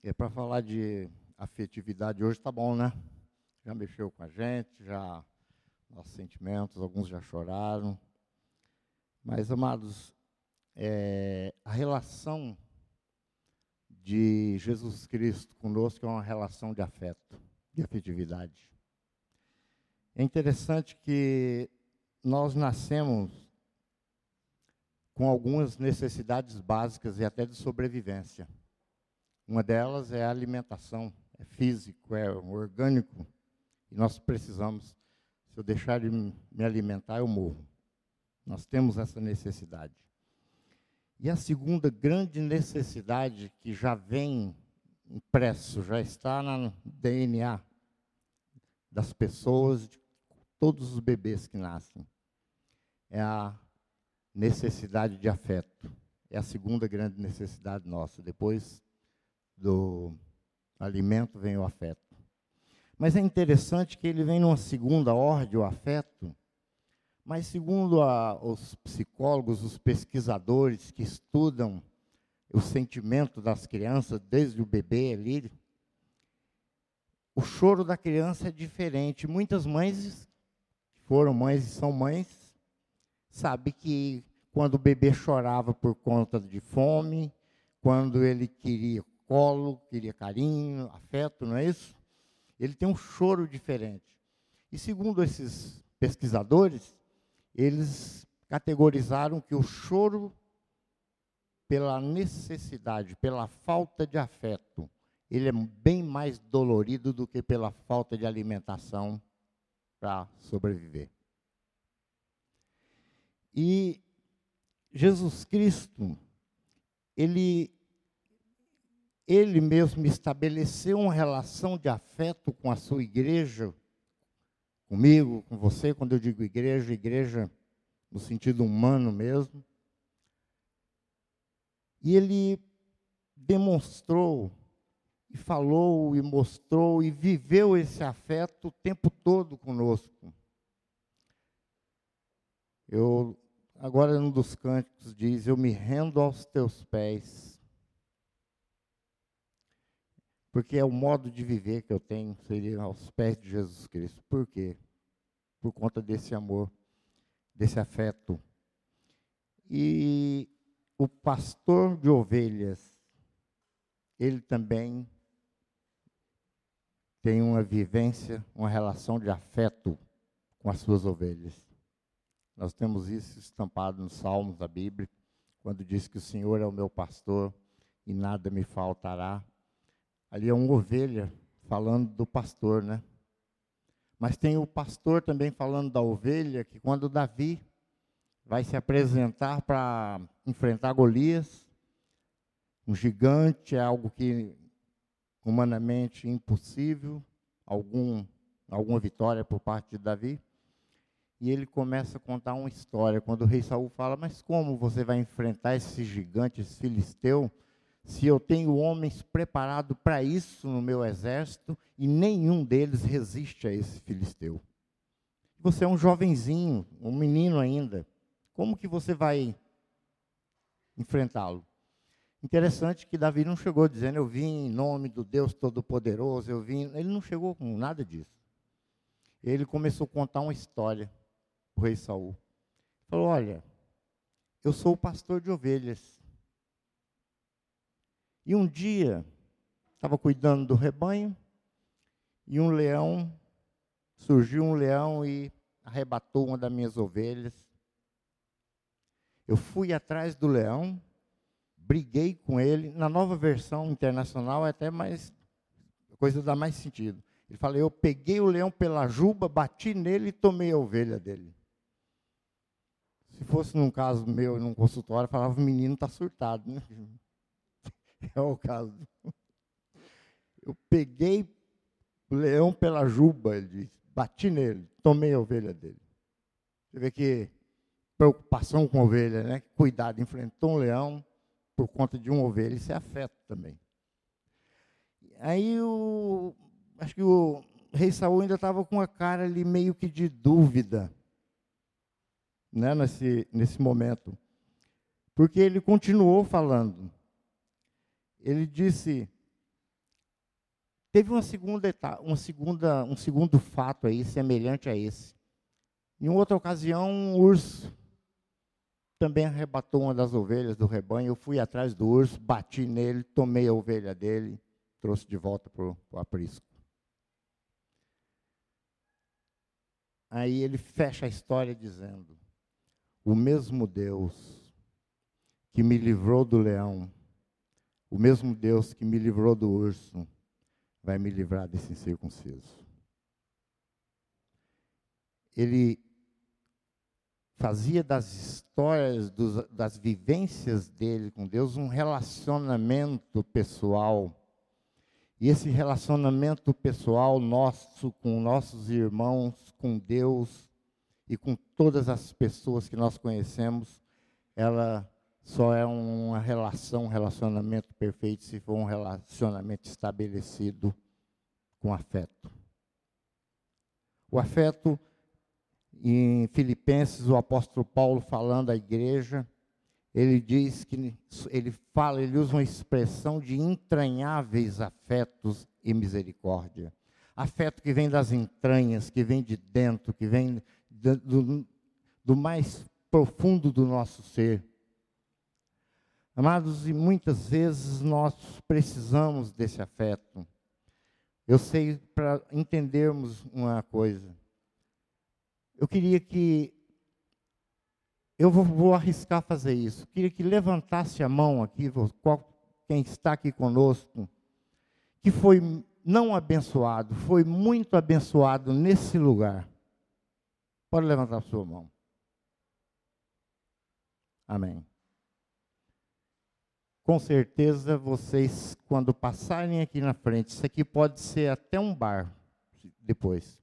É para falar de afetividade hoje, tá bom, né? Já mexeu com a gente, já nossos sentimentos, alguns já choraram. Mas, amados, é, a relação de Jesus Cristo conosco é uma relação de afeto, de afetividade. É interessante que nós nascemos com algumas necessidades básicas e até de sobrevivência. Uma delas é a alimentação, é físico, é orgânico, e nós precisamos. Se eu deixar de me alimentar, eu morro. Nós temos essa necessidade. E a segunda grande necessidade que já vem impresso, já está no DNA das pessoas, de todos os bebês que nascem, é a necessidade de afeto. É a segunda grande necessidade nossa. Depois do alimento vem o afeto. Mas é interessante que ele vem numa segunda ordem, o afeto, mas segundo a, os psicólogos, os pesquisadores que estudam o sentimento das crianças, desde o bebê ali, o choro da criança é diferente. Muitas mães, que foram mães e são mães, sabem que quando o bebê chorava por conta de fome, quando ele queria colo, queria carinho, afeto, não é isso? Ele tem um choro diferente. E segundo esses pesquisadores, eles categorizaram que o choro pela necessidade, pela falta de afeto, ele é bem mais dolorido do que pela falta de alimentação para sobreviver. E Jesus Cristo, ele ele mesmo estabeleceu uma relação de afeto com a sua igreja, comigo, com você, quando eu digo igreja, igreja no sentido humano mesmo. E ele demonstrou, e falou, e mostrou, e viveu esse afeto o tempo todo conosco. Eu, agora, num dos cânticos, diz: Eu me rendo aos teus pés porque é o modo de viver que eu tenho, seria aos pés de Jesus Cristo. Por quê? Por conta desse amor, desse afeto. E o pastor de ovelhas, ele também tem uma vivência, uma relação de afeto com as suas ovelhas. Nós temos isso estampado nos Salmos da Bíblia, quando diz que o Senhor é o meu pastor e nada me faltará. Ali é uma ovelha falando do pastor, né? Mas tem o pastor também falando da ovelha, que quando Davi vai se apresentar para enfrentar Golias, um gigante é algo que humanamente impossível, algum, alguma vitória por parte de Davi. E ele começa a contar uma história. Quando o rei Saul fala, mas como você vai enfrentar esse gigante, esse filisteu? Se eu tenho homens preparados para isso no meu exército e nenhum deles resiste a esse filisteu. Você é um jovenzinho, um menino ainda. Como que você vai enfrentá-lo? Interessante que Davi não chegou dizendo, eu vim em nome do Deus Todo-Poderoso, eu vim. Ele não chegou com nada disso. Ele começou a contar uma história, o rei Saul. Falou: Olha, eu sou o pastor de ovelhas. E um dia, estava cuidando do rebanho, e um leão, surgiu um leão e arrebatou uma das minhas ovelhas. Eu fui atrás do leão, briguei com ele. Na nova versão internacional é até mais, a coisa dá mais sentido. Ele fala, eu peguei o leão pela juba, bati nele e tomei a ovelha dele. Se fosse num caso meu, num consultório, falava, o menino está surtado, né? é o caso. Eu peguei o leão pela juba, ele disse, bati nele, tomei a ovelha dele. Você vê que preocupação com ovelha, né? Cuidado, enfrentou um leão por conta de uma ovelha, isso é afeto também. Aí o, acho que o rei Saul ainda estava com a cara ali meio que de dúvida, né, nesse, nesse momento. Porque ele continuou falando ele disse: Teve uma segunda etapa, uma segunda, um segundo fato aí semelhante a esse. Em outra ocasião, um urso também arrebatou uma das ovelhas do rebanho. Eu fui atrás do urso, bati nele, tomei a ovelha dele, trouxe de volta para o aprisco. Aí ele fecha a história dizendo: O mesmo Deus que me livrou do leão, o mesmo Deus que me livrou do urso, vai me livrar desse incircunciso. Ele fazia das histórias, dos, das vivências dele com Deus um relacionamento pessoal. E esse relacionamento pessoal nosso com nossos irmãos, com Deus e com todas as pessoas que nós conhecemos, ela só é uma relação, um relacionamento perfeito se for um relacionamento estabelecido com afeto. O afeto em Filipenses, o apóstolo Paulo falando à igreja, ele diz que ele fala, ele usa uma expressão de entranháveis afetos e misericórdia. Afeto que vem das entranhas, que vem de dentro, que vem do, do, do mais profundo do nosso ser. Amados, e muitas vezes nós precisamos desse afeto. Eu sei para entendermos uma coisa. Eu queria que. Eu vou, vou, arriscar fazer isso. Eu queria que levantasse a mão aqui, qual, quem está aqui conosco, que foi não abençoado, foi muito abençoado nesse lugar. Pode levantar a sua mão. Amém. Com certeza vocês, quando passarem aqui na frente, isso aqui pode ser até um bar depois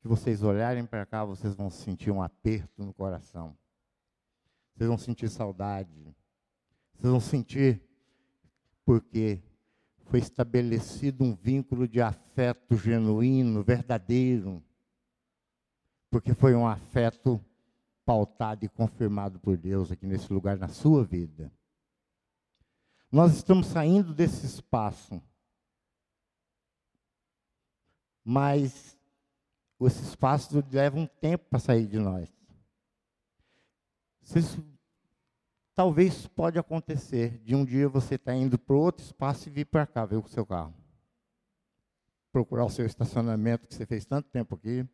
que vocês olharem para cá, vocês vão sentir um aperto no coração. Vocês vão sentir saudade. Vocês vão sentir porque foi estabelecido um vínculo de afeto genuíno, verdadeiro. Porque foi um afeto pautado e confirmado por Deus aqui nesse lugar na sua vida. Nós estamos saindo desse espaço. Mas esse espaço leva um tempo para sair de nós. Vocês, talvez pode acontecer de um dia você estar tá indo para outro espaço e vir para cá, ver o seu carro. Procurar o seu estacionamento que você fez tanto tempo aqui.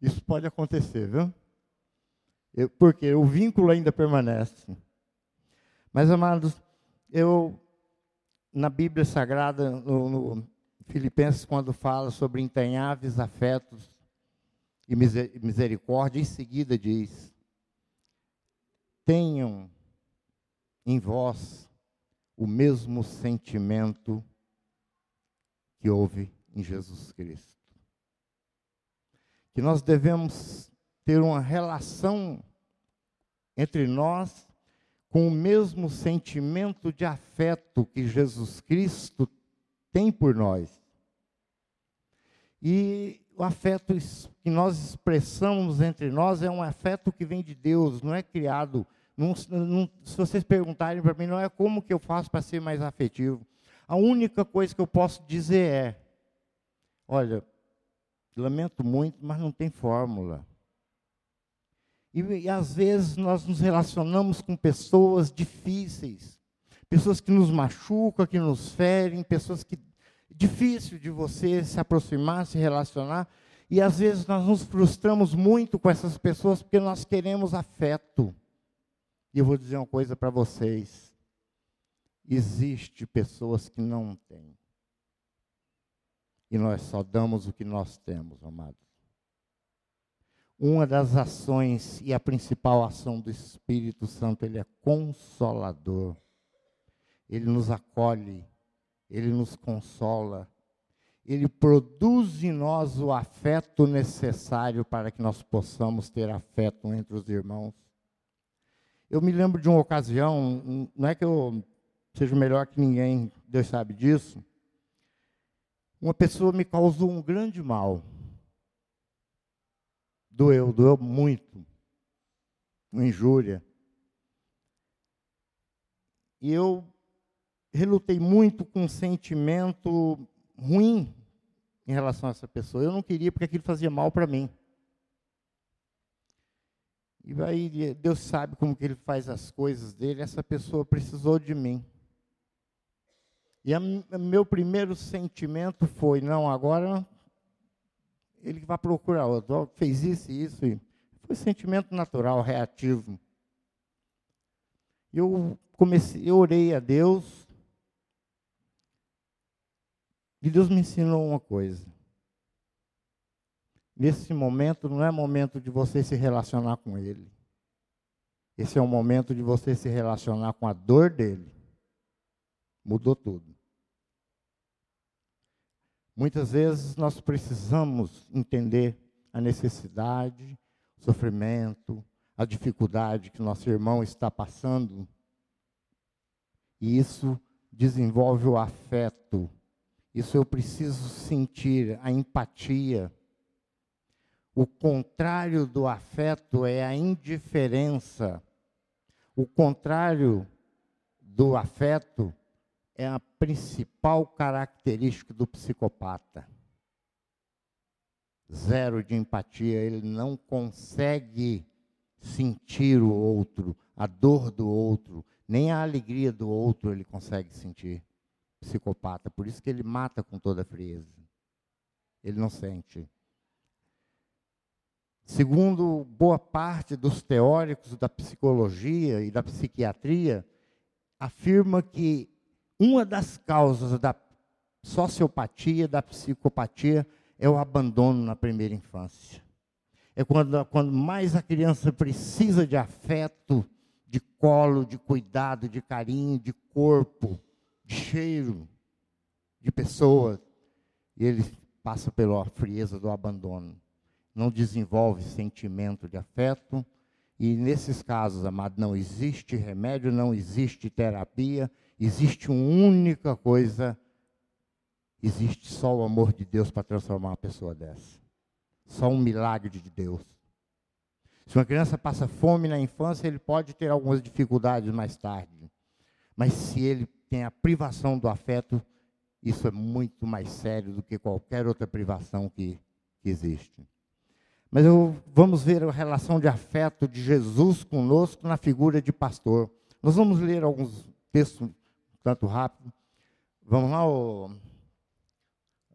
Isso pode acontecer, viu? Eu, porque o vínculo ainda permanece. Mas, amados, eu, na Bíblia Sagrada, no, no Filipenses, quando fala sobre entranháveis afetos e misericórdia, em seguida diz: tenham em vós o mesmo sentimento que houve em Jesus Cristo. Que nós devemos ter uma relação entre nós com o mesmo sentimento de afeto que Jesus Cristo tem por nós. E o afeto que nós expressamos entre nós é um afeto que vem de Deus, não é criado. Não, não, se vocês perguntarem para mim, não é como que eu faço para ser mais afetivo. A única coisa que eu posso dizer é: olha, lamento muito, mas não tem fórmula. E, e às vezes nós nos relacionamos com pessoas difíceis, pessoas que nos machucam, que nos ferem, pessoas que difícil de você se aproximar, se relacionar, e às vezes nós nos frustramos muito com essas pessoas porque nós queremos afeto. E eu vou dizer uma coisa para vocês: existe pessoas que não têm. E nós só damos o que nós temos, amados. Uma das ações e a principal ação do Espírito Santo, ele é consolador. Ele nos acolhe, ele nos consola, ele produz em nós o afeto necessário para que nós possamos ter afeto entre os irmãos. Eu me lembro de uma ocasião, não é que eu seja melhor que ninguém, Deus sabe disso. Uma pessoa me causou um grande mal. Doeu, doeu muito. Uma injúria. E eu relutei muito com um sentimento ruim em relação a essa pessoa. Eu não queria porque aquilo fazia mal para mim. E aí Deus sabe como que ele faz as coisas dele. Essa pessoa precisou de mim. E a, meu primeiro sentimento foi, não, agora ele vai procurar outro. Fez isso e isso. Foi sentimento natural, reativo. Eu comecei, eu orei a Deus. E Deus me ensinou uma coisa. Nesse momento não é momento de você se relacionar com ele. Esse é o momento de você se relacionar com a dor dele. Mudou tudo. Muitas vezes nós precisamos entender a necessidade, o sofrimento, a dificuldade que nosso irmão está passando. E isso desenvolve o afeto. Isso eu preciso sentir, a empatia. O contrário do afeto é a indiferença. O contrário do afeto é a principal característica do psicopata. Zero de empatia, ele não consegue sentir o outro, a dor do outro, nem a alegria do outro ele consegue sentir. Psicopata, por isso que ele mata com toda frieza. Ele não sente. Segundo boa parte dos teóricos da psicologia e da psiquiatria, afirma que uma das causas da sociopatia, da psicopatia, é o abandono na primeira infância. É quando, quando mais a criança precisa de afeto, de colo, de cuidado, de carinho, de corpo, de cheiro, de pessoas, e ele passa pela frieza do abandono. Não desenvolve sentimento de afeto, e nesses casos, amado, não existe remédio, não existe terapia, Existe uma única coisa, existe só o amor de Deus para transformar uma pessoa dessa. Só um milagre de Deus. Se uma criança passa fome na infância, ele pode ter algumas dificuldades mais tarde. Mas se ele tem a privação do afeto, isso é muito mais sério do que qualquer outra privação que, que existe. Mas eu, vamos ver a relação de afeto de Jesus conosco na figura de pastor. Nós vamos ler alguns textos tanto rápido. Vamos lá, ô,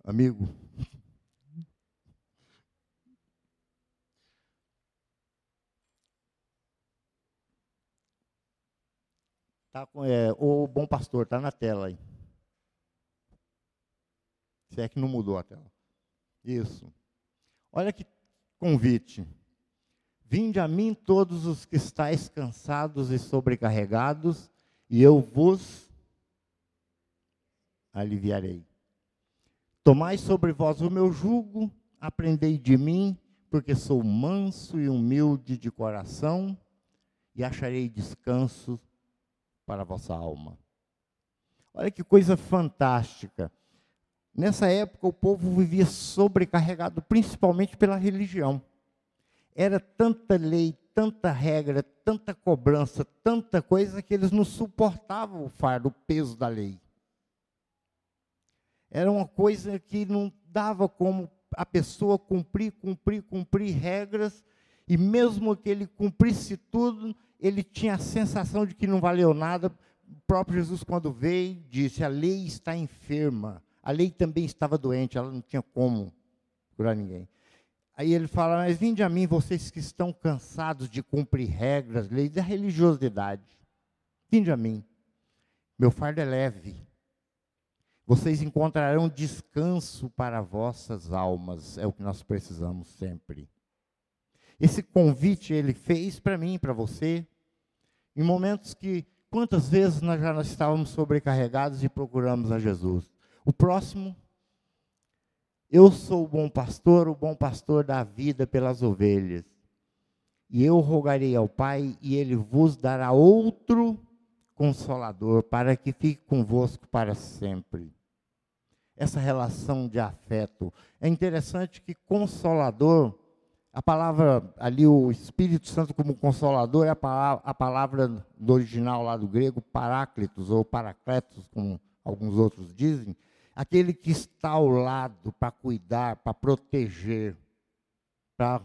amigo. Tá com, é, o bom pastor, está na tela aí. Se é que não mudou a tela. Isso. Olha que convite. Vinde a mim todos os que estáis cansados e sobrecarregados, e eu vos aliviarei. Tomai sobre vós o meu jugo, aprendei de mim, porque sou manso e humilde de coração, e acharei descanso para a vossa alma. Olha que coisa fantástica. Nessa época, o povo vivia sobrecarregado, principalmente pela religião. Era tanta lei, tanta regra, tanta cobrança, tanta coisa que eles não suportavam o fardo, o peso da lei. Era uma coisa que não dava como a pessoa cumprir, cumprir, cumprir regras, e mesmo que ele cumprisse tudo, ele tinha a sensação de que não valeu nada. O próprio Jesus, quando veio, disse: a lei está enferma. A lei também estava doente, ela não tinha como curar ninguém. Aí ele fala: Mas vinde a mim, vocês que estão cansados de cumprir regras, leis da religiosidade. Vinde a mim. Meu fardo é leve vocês encontrarão descanso para vossas almas, é o que nós precisamos sempre. Esse convite ele fez para mim, para você, em momentos que quantas vezes nós já nós estávamos sobrecarregados e procuramos a Jesus. O próximo, eu sou o bom pastor, o bom pastor da vida pelas ovelhas. E eu rogarei ao Pai, e ele vos dará outro consolador, para que fique convosco para sempre essa relação de afeto. É interessante que consolador, A palavra ali, o Espírito Santo como consolador, é a palavra, a palavra do original lá do grego, paráclitos, ou paracletos, como alguns outros dizem, aquele que está ao lado para cuidar, para proteger, para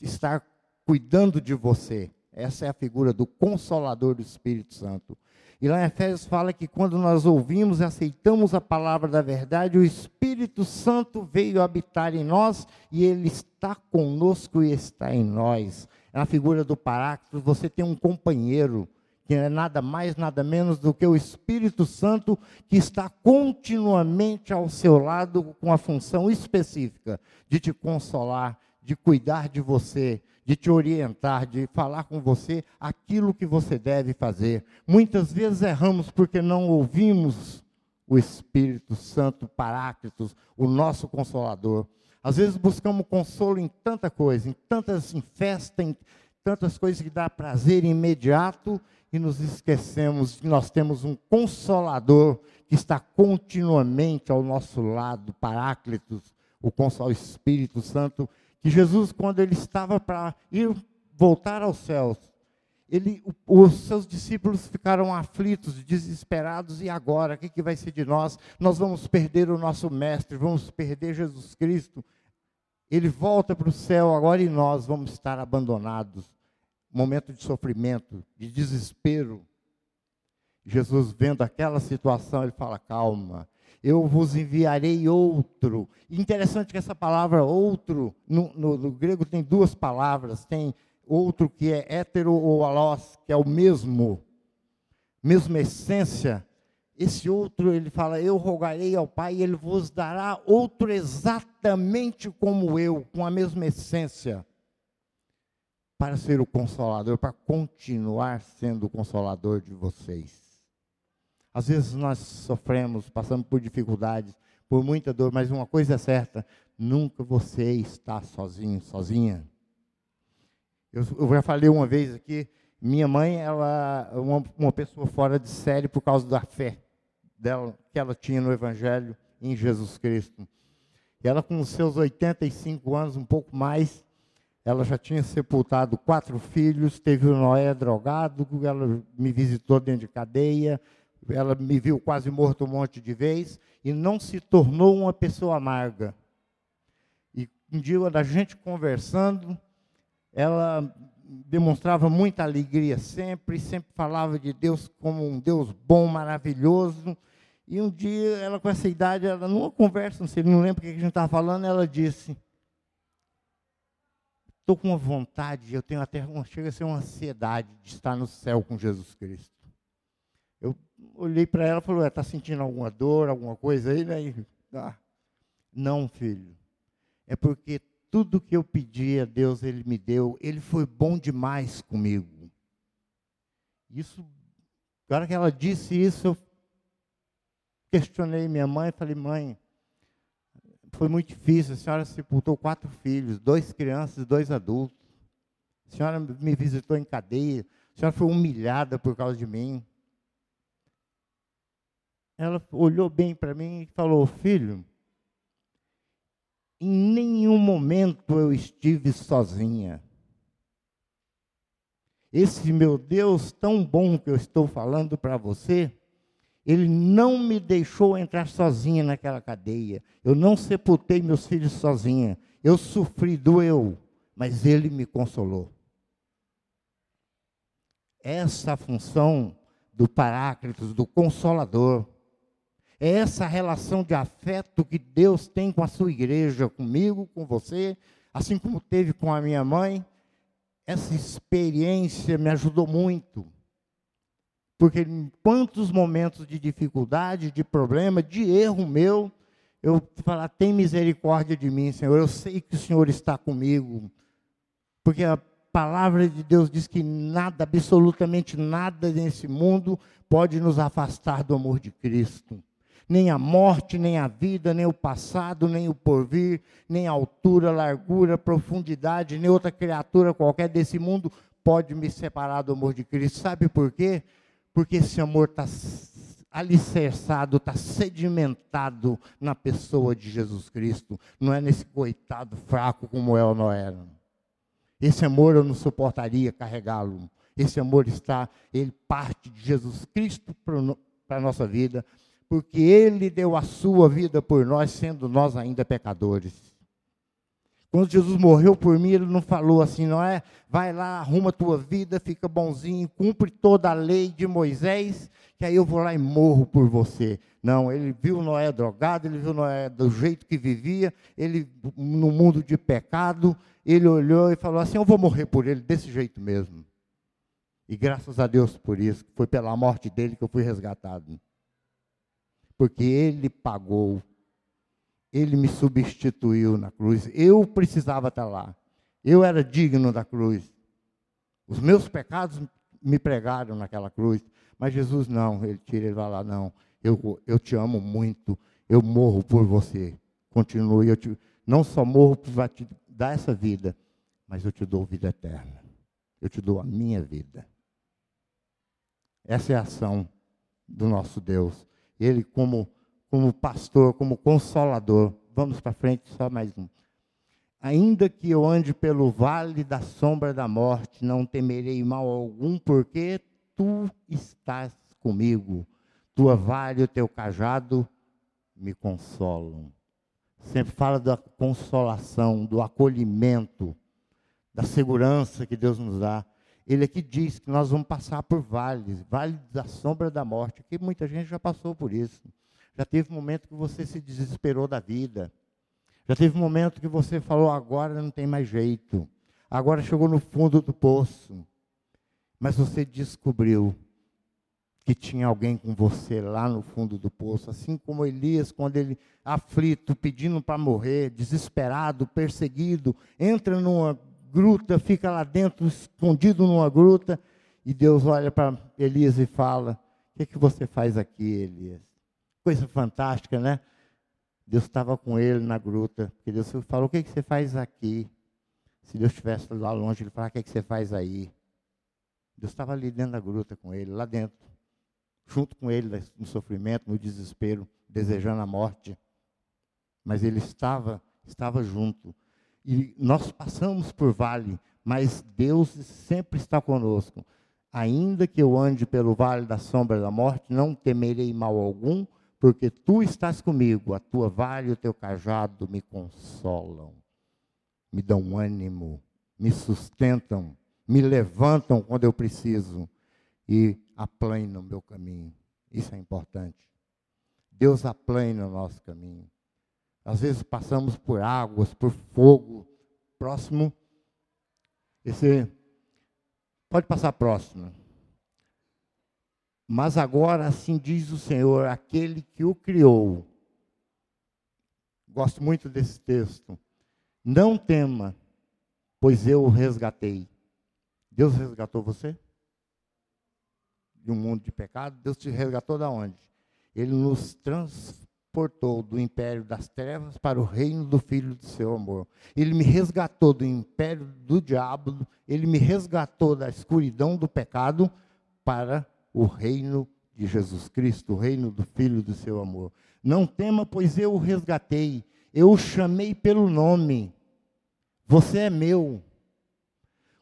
estar cuidando de você. Essa é a figura do consolador do Espírito Santo. E lá em Efésios fala que quando nós ouvimos e aceitamos a palavra da verdade, o Espírito Santo veio habitar em nós e ele está conosco e está em nós. É a figura do Paráclito, você tem um companheiro que é nada mais, nada menos do que o Espírito Santo que está continuamente ao seu lado com a função específica de te consolar, de cuidar de você, de te orientar, de falar com você aquilo que você deve fazer. Muitas vezes erramos porque não ouvimos o Espírito Santo Paráclitos, o nosso consolador. Às vezes buscamos consolo em tanta coisa, em tantas em festa, em tantas coisas que dá prazer imediato e nos esquecemos que nós temos um consolador que está continuamente ao nosso lado, Paráclitos, o Espírito Santo, que Jesus, quando ele estava para ir voltar aos céus, ele, os seus discípulos ficaram aflitos, desesperados, e agora? O que, que vai ser de nós? Nós vamos perder o nosso Mestre, vamos perder Jesus Cristo. Ele volta para o céu agora e nós vamos estar abandonados. Momento de sofrimento, de desespero. Jesus, vendo aquela situação, ele fala: calma, eu vos enviarei outro. Interessante que essa palavra outro, no, no, no, grego tem duas palavras, tem outro que é hétero ou alós, que é o mesmo, mesma essência. Esse outro, ele fala, eu rogarei ao Pai e ele vos dará outro exatamente como eu, com a mesma essência, para ser o consolador, para continuar sendo o consolador de vocês. Às vezes nós sofremos, passamos por dificuldades, por muita dor, mas uma coisa é certa: nunca você está sozinho, sozinha. Eu, eu já falei uma vez aqui, minha mãe, ela uma, uma pessoa fora de série por causa da fé dela que ela tinha no Evangelho em Jesus Cristo. E ela, com seus 85 anos, um pouco mais, ela já tinha sepultado quatro filhos, teve o Noé drogado, ela me visitou dentro de cadeia, ela me viu quase morto um monte de vezes e não se tornou uma pessoa amarga. E um dia da gente conversando, ela demonstrava muita alegria sempre, sempre falava de Deus como um Deus bom, maravilhoso. E um dia, ela com essa idade, ela numa conversa, não sei, não lembro o que a gente estava falando, ela disse: Estou com uma vontade, eu tenho até uma, chega a ser uma ansiedade de estar no céu com Jesus Cristo. Eu olhei para ela e falei, está sentindo alguma dor, alguma coisa aí? Né? Ah, não, filho. É porque tudo que eu pedi a Deus, Ele me deu. Ele foi bom demais comigo. Isso, agora que ela disse isso, eu questionei minha mãe e falei, mãe, foi muito difícil. A senhora sepultou quatro filhos, dois crianças e dois adultos. A senhora me visitou em cadeia. A senhora foi humilhada por causa de mim ela olhou bem para mim e falou: Filho, em nenhum momento eu estive sozinha. Esse meu Deus tão bom que eu estou falando para você, ele não me deixou entrar sozinha naquela cadeia. Eu não sepultei meus filhos sozinha. Eu sofri, doeu, mas ele me consolou. Essa função do Paráclitos, do Consolador. É essa relação de afeto que Deus tem com a sua igreja, comigo, com você, assim como teve com a minha mãe. Essa experiência me ajudou muito. Porque em quantos momentos de dificuldade, de problema, de erro meu, eu falar, tem misericórdia de mim, Senhor. Eu sei que o Senhor está comigo. Porque a palavra de Deus diz que nada, absolutamente nada nesse mundo pode nos afastar do amor de Cristo nem a morte, nem a vida, nem o passado, nem o porvir, nem a altura, largura, profundidade, nem outra criatura qualquer desse mundo pode me separar do amor de Cristo. Sabe por quê? Porque esse amor está alicerçado, está sedimentado na pessoa de Jesus Cristo. Não é nesse coitado fraco como é o Noé. Esse amor eu não suportaria carregá-lo. Esse amor está, ele parte de Jesus Cristo para a nossa vida, porque ele deu a sua vida por nós, sendo nós ainda pecadores. Quando Jesus morreu por mim, ele não falou assim, não é? Vai lá, arruma a tua vida, fica bonzinho, cumpre toda a lei de Moisés, que aí eu vou lá e morro por você. Não, ele viu Noé drogado, ele viu Noé do jeito que vivia, ele no mundo de pecado, ele olhou e falou assim: Eu vou morrer por ele desse jeito mesmo. E graças a Deus por isso, foi pela morte dele que eu fui resgatado. Porque ele pagou ele me substituiu na cruz. Eu precisava estar lá. Eu era digno da cruz. Os meus pecados me pregaram naquela cruz. Mas Jesus não, ele tira e vai lá, não. Eu, eu te amo muito. Eu morro por você. Continue. Eu te, não só morro para te dar essa vida, mas eu te dou vida eterna. Eu te dou a minha vida. Essa é a ação do nosso Deus. Ele, como como pastor, como consolador. Vamos para frente, só mais um. Ainda que eu ande pelo vale da sombra da morte, não temerei mal algum, porque tu estás comigo. Tua vara e o teu cajado me consolam. Sempre fala da consolação, do acolhimento, da segurança que Deus nos dá. Ele aqui diz que nós vamos passar por vales, vale da sombra da morte, que muita gente já passou por isso. Já teve momento que você se desesperou da vida. Já teve momento que você falou, agora não tem mais jeito. Agora chegou no fundo do poço. Mas você descobriu que tinha alguém com você lá no fundo do poço, assim como Elias, quando ele aflito, pedindo para morrer, desesperado, perseguido, entra numa gruta, fica lá dentro, escondido numa gruta, e Deus olha para Elias e fala: O que, que você faz aqui, Elias? Coisa fantástica, né? Deus estava com ele na gruta. Porque Deus falou: O que, que você faz aqui? Se Deus estivesse lá longe, ele falava: O que, que você faz aí? Deus estava ali dentro da gruta com ele, lá dentro, junto com ele no sofrimento, no desespero, desejando a morte. Mas ele estava, estava junto. E nós passamos por vale, mas Deus sempre está conosco. Ainda que eu ande pelo vale da sombra da morte, não temerei mal algum, porque tu estás comigo, a tua vara e o teu cajado me consolam, me dão ânimo, me sustentam, me levantam quando eu preciso e aplanam o meu caminho. Isso é importante. Deus aplana o nosso caminho. Às vezes passamos por águas, por fogo. Próximo. Esse pode passar próximo. Mas agora assim diz o Senhor, aquele que o criou. Gosto muito desse texto. Não tema, pois eu o resgatei. Deus resgatou você? De um mundo de pecado? Deus te resgatou da onde? Ele nos transportou do império das trevas para o reino do Filho do seu amor. Ele me resgatou do império do diabo, ele me resgatou da escuridão do pecado para o reino de Jesus Cristo, o reino do Filho do seu amor. Não tema, pois eu o resgatei, eu o chamei pelo nome. Você é meu.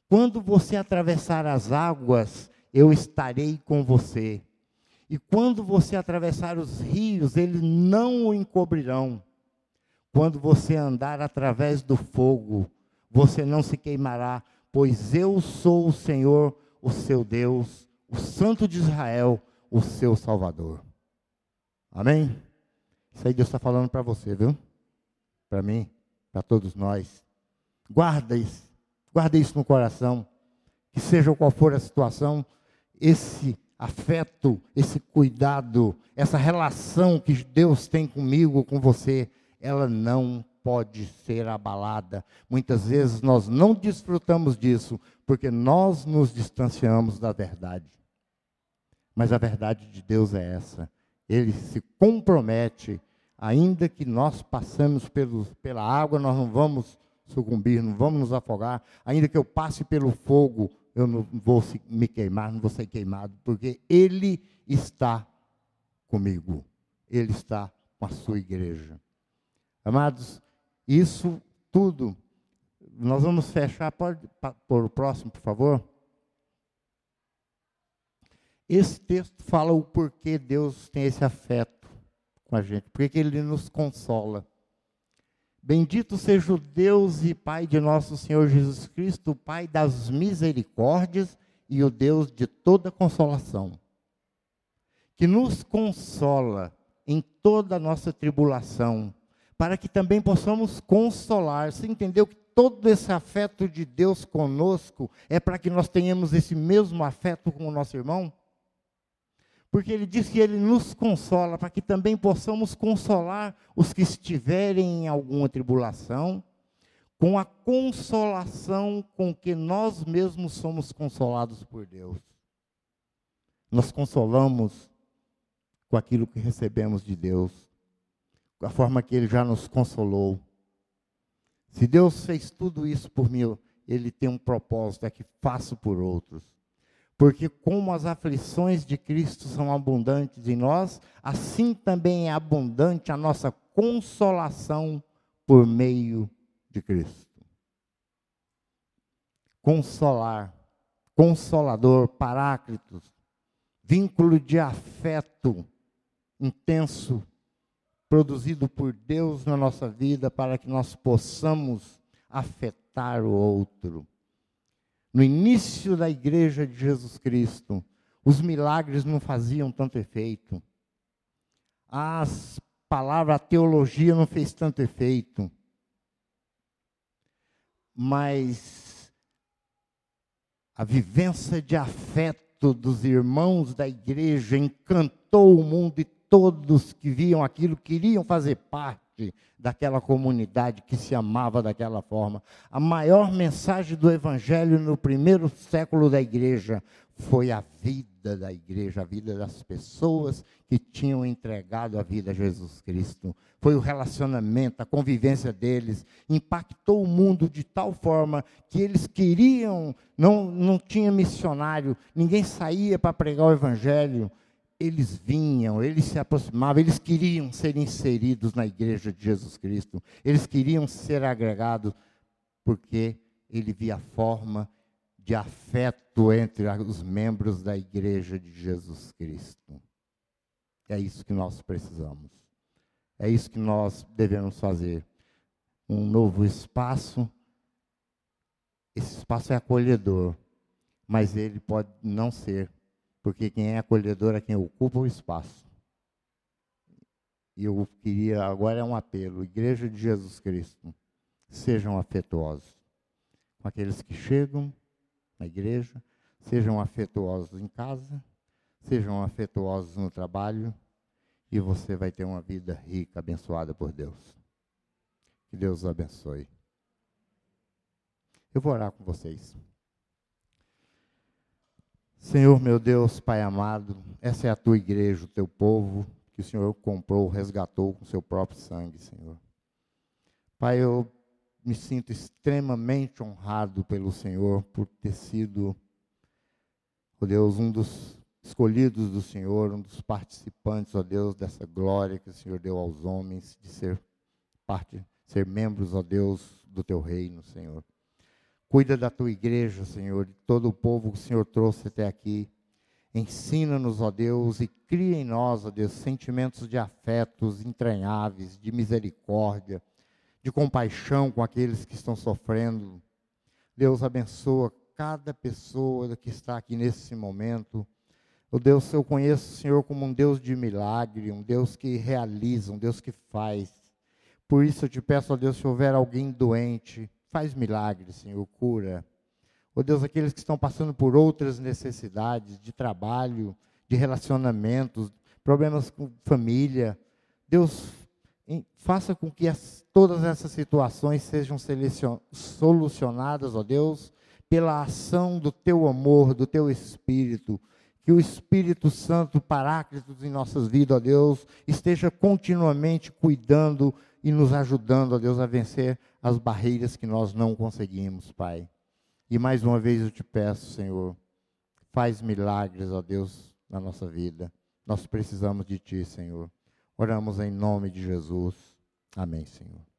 Quando você atravessar as águas, eu estarei com você. E quando você atravessar os rios, eles não o encobrirão. Quando você andar através do fogo, você não se queimará, pois eu sou o Senhor, o seu Deus, o Santo de Israel, o seu Salvador. Amém? Isso aí Deus está falando para você, viu? Para mim, para todos nós. Guarda isso, guarda isso no coração. Que seja qual for a situação, esse afeto, esse cuidado, essa relação que Deus tem comigo, com você, ela não pode ser abalada. Muitas vezes nós não desfrutamos disso porque nós nos distanciamos da verdade. Mas a verdade de Deus é essa. Ele se compromete, ainda que nós passemos pelo, pela água, nós não vamos sucumbir, não vamos nos afogar. Ainda que eu passe pelo fogo, eu não vou me queimar, não vou ser queimado, porque Ele está comigo. Ele está com a sua igreja. Amados, isso tudo Nós vamos fechar, pode pôr o próximo, por favor? Esse texto fala o porquê Deus tem esse afeto com a gente, porque Ele nos consola. Bendito seja o Deus e Pai de nosso Senhor Jesus Cristo, o Pai das misericórdias e o Deus de toda consolação, que nos consola em toda a nossa tribulação, para que também possamos consolar. Você entendeu que todo esse afeto de Deus conosco é para que nós tenhamos esse mesmo afeto com o nosso irmão? Porque ele diz que ele nos consola, para que também possamos consolar os que estiverem em alguma tribulação, com a consolação com que nós mesmos somos consolados por Deus. Nós consolamos com aquilo que recebemos de Deus, com a forma que Ele já nos consolou. Se Deus fez tudo isso por mim, Ele tem um propósito, é que faço por outros. Porque como as aflições de Cristo são abundantes em nós, assim também é abundante a nossa consolação por meio de Cristo. Consolar, consolador, paráclitos, vínculo de afeto intenso produzido por Deus na nossa vida para que nós possamos afetar o outro no início da igreja de Jesus Cristo, os milagres não faziam tanto efeito. As palavras, a teologia não fez tanto efeito. Mas a vivência de afeto dos irmãos da igreja encantou o mundo e todos que viam aquilo queriam fazer parte parte daquela comunidade que se amava daquela forma. A maior mensagem do Evangelho no primeiro século da igreja foi a vida da igreja, a vida das pessoas que tinham entregado a vida a Jesus Cristo. Foi o relacionamento, a convivência deles, impactou o mundo de tal forma que eles queriam, não, não tinha missionário, ninguém saía para pregar o Evangelho, eles vinham, eles se aproximavam, eles queriam ser inseridos na igreja de Jesus Cristo, eles queriam ser agregados, porque ele via forma de afeto entre os membros da igreja de Jesus Cristo. É isso que nós precisamos. É isso que nós devemos fazer. Um novo espaço. Esse espaço é acolhedor, mas ele pode não ser porque quem é acolhedor é quem ocupa o espaço. E eu queria, agora é um apelo, Igreja de Jesus Cristo, sejam afetuosos com aqueles que chegam na igreja, sejam afetuosos em casa, sejam afetuosos no trabalho, e você vai ter uma vida rica, abençoada por Deus. Que Deus os abençoe. Eu vou orar com vocês. Senhor meu Deus, Pai amado, essa é a tua igreja, o teu povo, que o Senhor comprou, resgatou com seu próprio sangue, Senhor. Pai, eu me sinto extremamente honrado pelo Senhor por ter sido, ó Deus, um dos escolhidos do Senhor, um dos participantes, ó Deus, dessa glória que o Senhor deu aos homens, de ser parte, ser membros, ó Deus, do teu reino, Senhor. Cuida da tua igreja, Senhor, de todo o povo que o Senhor trouxe até aqui. Ensina-nos, ó Deus, e cria em nós, ó Deus, sentimentos de afetos entranháveis, de misericórdia, de compaixão com aqueles que estão sofrendo. Deus abençoa cada pessoa que está aqui nesse momento. O Deus, eu conheço o Senhor como um Deus de milagre, um Deus que realiza, um Deus que faz. Por isso eu te peço, ó Deus, se houver alguém doente, Faz milagres, Senhor, cura. Oh Deus, aqueles que estão passando por outras necessidades de trabalho, de relacionamentos, problemas com família. Deus, faça com que as, todas essas situações sejam solucionadas, ó Deus, pela ação do teu amor, do teu espírito. Que o Espírito Santo, Paráclito em nossas vidas, ó Deus, esteja continuamente cuidando e nos ajudando, ó Deus, a vencer as barreiras que nós não conseguimos, Pai. E mais uma vez eu te peço, Senhor, faz milagres, ó Deus, na nossa vida. Nós precisamos de Ti, Senhor. Oramos em nome de Jesus. Amém, Senhor.